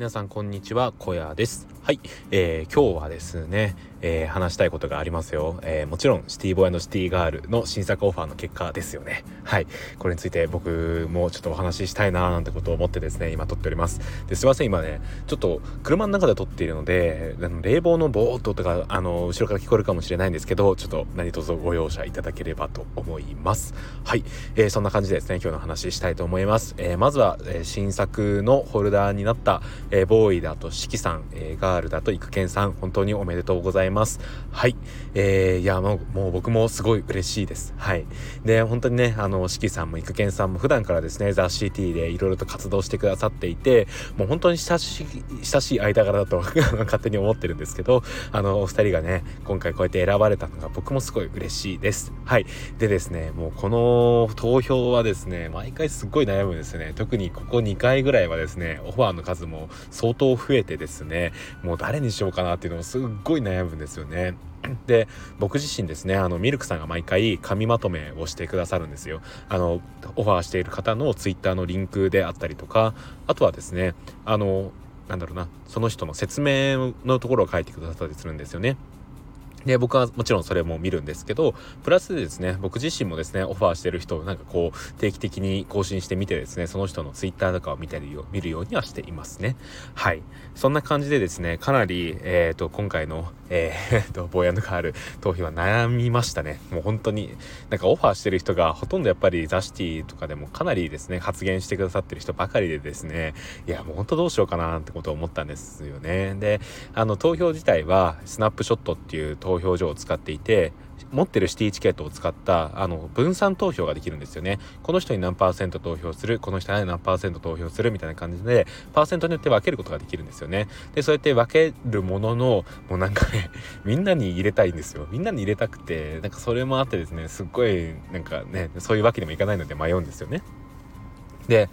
皆さんこんにちは小屋です。はい、えー、今日はですね、えー、話したいことがありますよ、えー、もちろんシティボーイシティガールの新作オファーの結果ですよね。はい。これについて僕もちょっとお話ししたいなーなんてことを思ってですね今撮っております。ですいません。今ねちょっと車の中で撮っているのであの冷房のボーっととかあの後ろから聞こえるかもしれないんですけどちょっと何卒ご容赦いただければと思います。はい、えー、そんな感じでですね今日の話したいと思います、えー、まずは、えー、新作のホルダーになった、えー、ボーイだとしきさん、えー、ガールだと育賢さん本当におめでとうございます。ます。はい。えー、いやもうもう僕もすごい嬉しいです。はい。で本当にねあのしきさんも育賢さんも普段からですねザ・シティでいろいろと活動してくださっていてもう本当に親しい親しい間柄だと 勝手に思ってるんですけどあのお二人がね今回こうやって選ばれたのが僕もすごい嬉しいです。はい。でですねもうこの投票はですね毎回すっごい悩むんですね。特にここ2回ぐらいはですねオファーの数も相当増えてですねもう誰にしようかなっていうのもすっごい悩むんでですよね。で僕自身ですねあのミルクさんが毎回紙まとめをしてくださるんですよあのオファーしている方のツイッターのリンクであったりとかあとはですねあのなんだろうなその人の説明のところを書いてくださったりするんですよねで、僕はもちろんそれも見るんですけど、プラスでですね、僕自身もですね、オファーしてる人をなんかこう、定期的に更新してみてですね、その人のツイッターとかを見たり見るようにはしていますね。はい。そんな感じでですね、かなり、えっ、ー、と、今回の、えー、と、ボーヤンドカール投票は悩みましたね。もう本当に、なんかオファーしてる人がほとんどやっぱりザシティとかでもかなりですね、発言してくださってる人ばかりでですね、いや、もう本当どうしようかなってことを思ったんですよね。で、あの、投票自体は、スナップショットっていう投投票所を使っていて持ってるシティチケットを使ったあの分散投票ができるんですよね。この人に何パーセント投票するこの人に何パーセント投票するみたいな感じでパーセントによって分けることができるんですよね。でそうやって分けるもののもうなんかね みんなに入れたいんですよ。みんなに入れたくてなんかそれもあってですねすっごいなんかねそういうわけにもいかないので迷うんですよね。で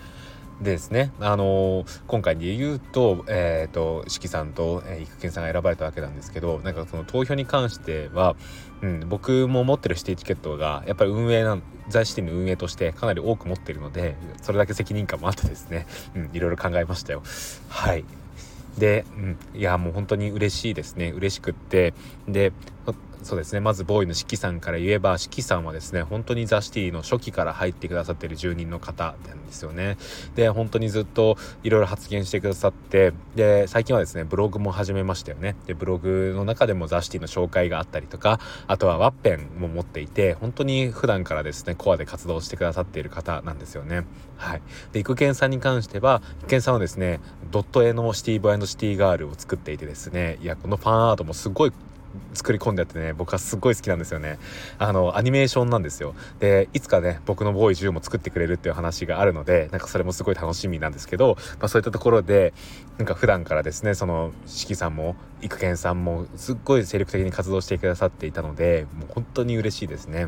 でですね、あのー、今回で言うと、えっ、ー、と、四季さんと、えー、育賢さんが選ばれたわけなんですけど、なんかその投票に関しては、うん、僕も持ってるシティチケットが、やっぱり運営な、在シティの運営としてかなり多く持ってるので、それだけ責任感もあってですね、うん、いろいろ考えましたよ。はい。で、うん、いや、もう本当に嬉しいですね。嬉しくって、で、そうですね。まずボーイの四季さんから言えば四季さんはですね本当にザ・シティの初期から入ってくださってる住人の方なんですよね。で本当にずっといろいろ発言してくださってで最近はですねブログも始めましたよね。でブログの中でもザ・シティの紹介があったりとかあとはワッペンも持っていて本当に普段からですねコアで活動してくださっている方なんですよね。はい。で育賢さんに関しては育賢さんはですねドット絵のシティボーイシティガールを作っていてですねいやこのファンアートもすごい作り込んであってね僕はすっごい好きなんですよね。あのアニメーションなんですよ。でいつかね僕のボーイ10も作ってくれるっていう話があるのでなんかそれもすごい楽しみなんですけど、まあ、そういったところでなんか普段からですねその四季さんも育賢さんもすっごい精力的に活動してくださっていたのでもう本当に嬉しいですね。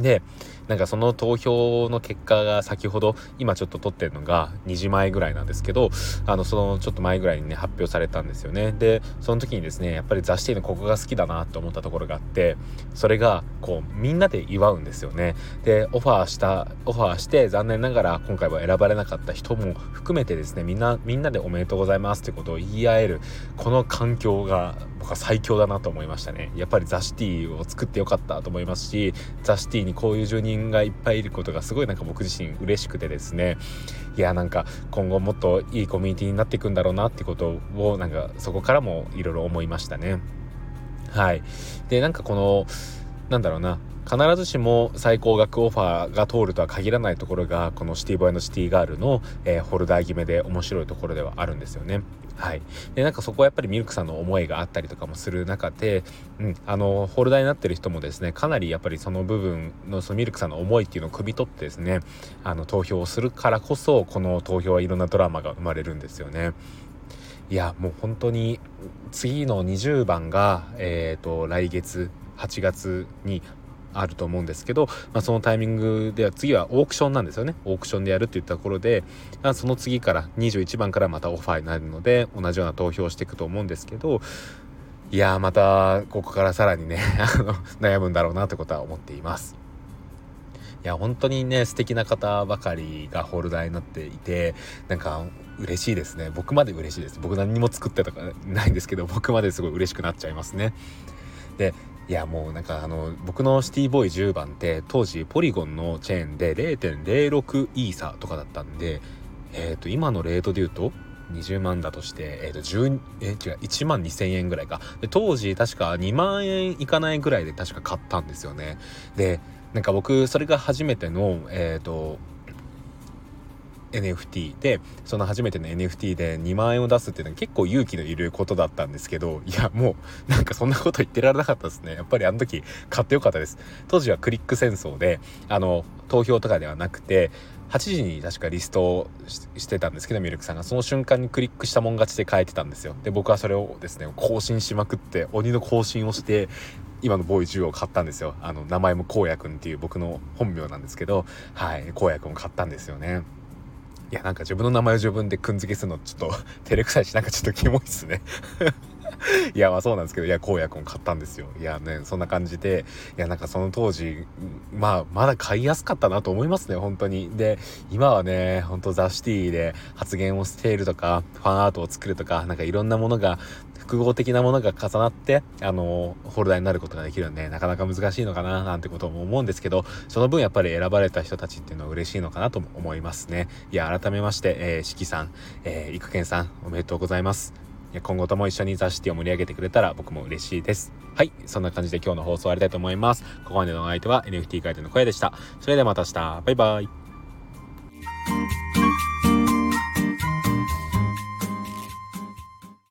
でなんかその投票の結果が先ほど今ちょっと撮ってるのが2時前ぐらいなんですけどあのそのちょっと前ぐらいにね発表されたんですよね。でその時にですねやっぱり雑誌のここが好きだなと思ったところがあってそれがこうみんなで祝うんですよね。でオファーしたオファーして残念ながら今回は選ばれなかった人も含めてですねみんなみんなでおめでとうございますってことを言い合えるこの環境が僕は最強だなと思いましたね。やっぱりザ・シティを作ってよかったと思いますしザ・シティにこういう住人がいっぱいいることがすごいなんか僕自身嬉しくてですね。いやなんか今後もっといいコミュニティになっていくんだろうなってことをなんかそこからもいろいろ思いましたね。はい。でなんかこのなんだろうな。必ずしも最高額オファーが通るとは限らないところがこのシティボーイのシティガールの、えー、ホルダー決めで面白いところではあるんですよね。はい、でなんかそこはやっぱりミルクさんの思いがあったりとかもする中で、うん、あのホルダーになってる人もですねかなりやっぱりその部分のそのミルクさんの思いっていうのを汲み取ってですねあの投票をするからこそこの投票はいろんなドラマが生まれるんですよね。いやもう本当に次の20番が、えーと来月8月にあると思うんですけど、まあ、そのタイミングでは次はオークションなんですよね。オークションでやるっていったところで、まあ、その次から21番からまたオファーになるので同じような投票をしていくと思うんですけどいやまたここからさらにね 悩むんだろうなってことは思っています。いや本当にね素敵な方ばかりがホルダーになっていてなんか嬉しいですね。僕まで嬉しいです。僕何にも作ってとかないんですけど僕まですごい嬉しくなっちゃいますね。でいやもうなんかあの僕のシティボーイ10番って当時ポリゴンのチェーンで0.06イーサーとかだったんでえっ、ー、と今のレートで言うと20万だとして、えっ、ー、と、10、え違う、1万2000円ぐらいか。で、当時確か2万円いかないぐらいで確か買ったんですよね。で、なんか僕、それが初めての、えっ、ー、と、NFT でその初めての NFT で2万円を出すっていうのは結構勇気のいることだったんですけどいやもうなんかそんなこと言ってられなかったですね。やっぱりあの時買ってよかったです。当時はクリック戦争であの投票とかではなくて8時に確かリストをしてたんですけどミルクさんが。その瞬間にクリックしたもん勝ちで変えてたんですよ。で僕はそれをですね更新しまくって鬼の更新をして今のボーイ10を買ったんですよ。あの名前も荒野くんっていう僕の本名なんですけどはい荒野くんを買ったんですよね。いやなんか自分の名前を自分でくんづけするのちょっと照れくさいしなんかちょっとキモいっすね。いやまあそうなんですけどいや荒野くん買ったんですよ。いやねそんな感じでいやなんかその当時まあまだ買いやすかったなと思いますね本当に。で今はねほんとザ・シティで発言をしているとかファンアートを作るとかなんかいろんなものが複合的なものが重なってあのホルダーになることができるんでなかなか難しいのかななんてことも思うんですけどその分やっぱり選ばれた人たちっていうのは嬉しいのかなと思いますね。いや改めまして、えー、しきさん、えー、いくけんさんおめでとうございます。今後とも一緒に雑誌ティを盛り上げてくれたら僕も嬉しいです。はい。そんな感じで今日の放送終わりたいと思います。ここまでのお相手は NFT ガイドの声でした。それではまた明日。バイバイ。